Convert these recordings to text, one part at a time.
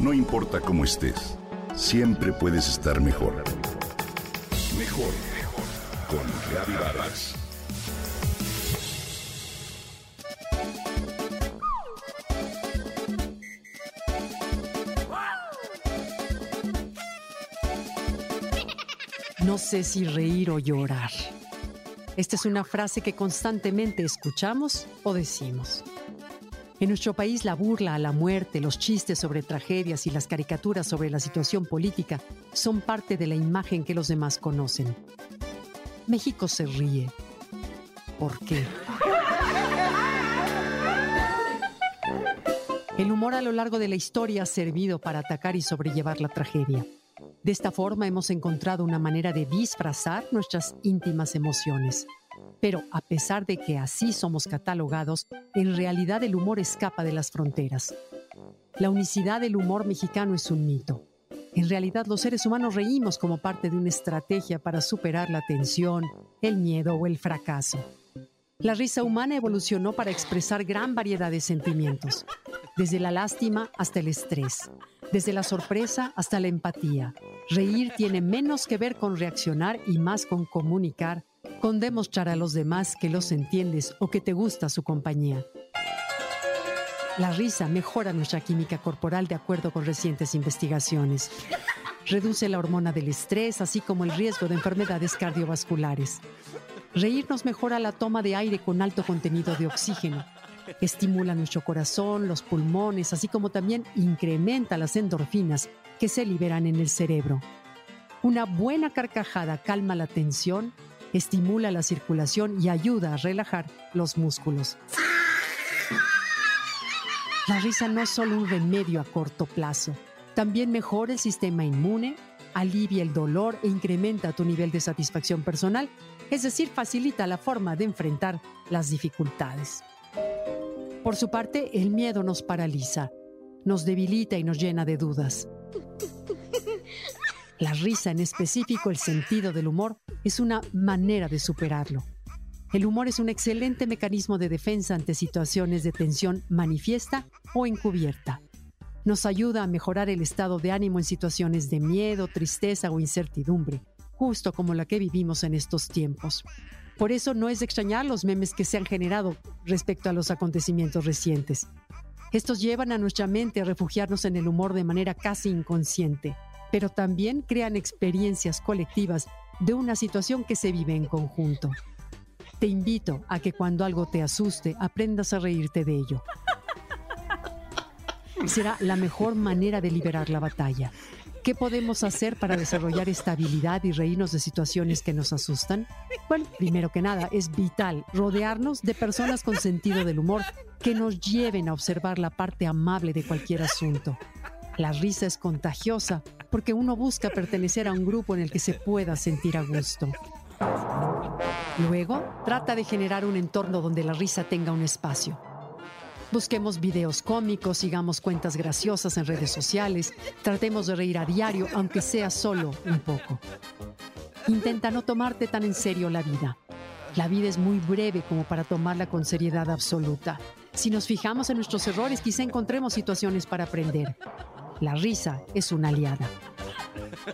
No importa cómo estés, siempre puedes estar mejor. Mejor, mejor. Con Reavivadas. No sé si reír o llorar. Esta es una frase que constantemente escuchamos o decimos. En nuestro país la burla a la muerte, los chistes sobre tragedias y las caricaturas sobre la situación política son parte de la imagen que los demás conocen. México se ríe. ¿Por qué? El humor a lo largo de la historia ha servido para atacar y sobrellevar la tragedia. De esta forma hemos encontrado una manera de disfrazar nuestras íntimas emociones. Pero a pesar de que así somos catalogados, en realidad el humor escapa de las fronteras. La unicidad del humor mexicano es un mito. En realidad los seres humanos reímos como parte de una estrategia para superar la tensión, el miedo o el fracaso. La risa humana evolucionó para expresar gran variedad de sentimientos, desde la lástima hasta el estrés, desde la sorpresa hasta la empatía. Reír tiene menos que ver con reaccionar y más con comunicar, con demostrar a los demás que los entiendes o que te gusta su compañía. La risa mejora nuestra química corporal de acuerdo con recientes investigaciones. Reduce la hormona del estrés, así como el riesgo de enfermedades cardiovasculares. Reír nos mejora la toma de aire con alto contenido de oxígeno. Estimula nuestro corazón, los pulmones, así como también incrementa las endorfinas que se liberan en el cerebro. Una buena carcajada calma la tensión, estimula la circulación y ayuda a relajar los músculos. La risa no es solo un remedio a corto plazo, también mejora el sistema inmune, alivia el dolor e incrementa tu nivel de satisfacción personal, es decir, facilita la forma de enfrentar las dificultades. Por su parte, el miedo nos paraliza, nos debilita y nos llena de dudas. La risa, en específico el sentido del humor, es una manera de superarlo. El humor es un excelente mecanismo de defensa ante situaciones de tensión manifiesta o encubierta. Nos ayuda a mejorar el estado de ánimo en situaciones de miedo, tristeza o incertidumbre, justo como la que vivimos en estos tiempos. Por eso no es de extrañar los memes que se han generado respecto a los acontecimientos recientes. Estos llevan a nuestra mente a refugiarnos en el humor de manera casi inconsciente, pero también crean experiencias colectivas de una situación que se vive en conjunto. Te invito a que cuando algo te asuste, aprendas a reírte de ello. Será la mejor manera de liberar la batalla. ¿Qué podemos hacer para desarrollar esta habilidad y reírnos de situaciones que nos asustan? Bueno, primero que nada, es vital rodearnos de personas con sentido del humor que nos lleven a observar la parte amable de cualquier asunto. La risa es contagiosa porque uno busca pertenecer a un grupo en el que se pueda sentir a gusto. Luego, trata de generar un entorno donde la risa tenga un espacio. Busquemos videos cómicos, sigamos cuentas graciosas en redes sociales, tratemos de reír a diario, aunque sea solo un poco. Intenta no tomarte tan en serio la vida. La vida es muy breve como para tomarla con seriedad absoluta. Si nos fijamos en nuestros errores, quizá encontremos situaciones para aprender. La risa es una aliada.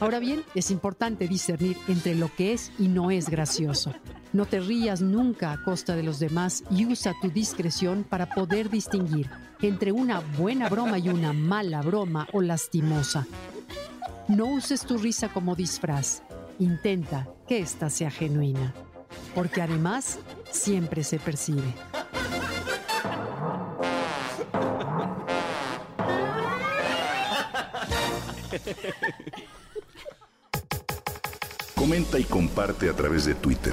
Ahora bien, es importante discernir entre lo que es y no es gracioso. No te rías nunca a costa de los demás y usa tu discreción para poder distinguir entre una buena broma y una mala broma o lastimosa. No uses tu risa como disfraz. Intenta que ésta sea genuina, porque además siempre se percibe. Comenta y comparte a través de Twitter.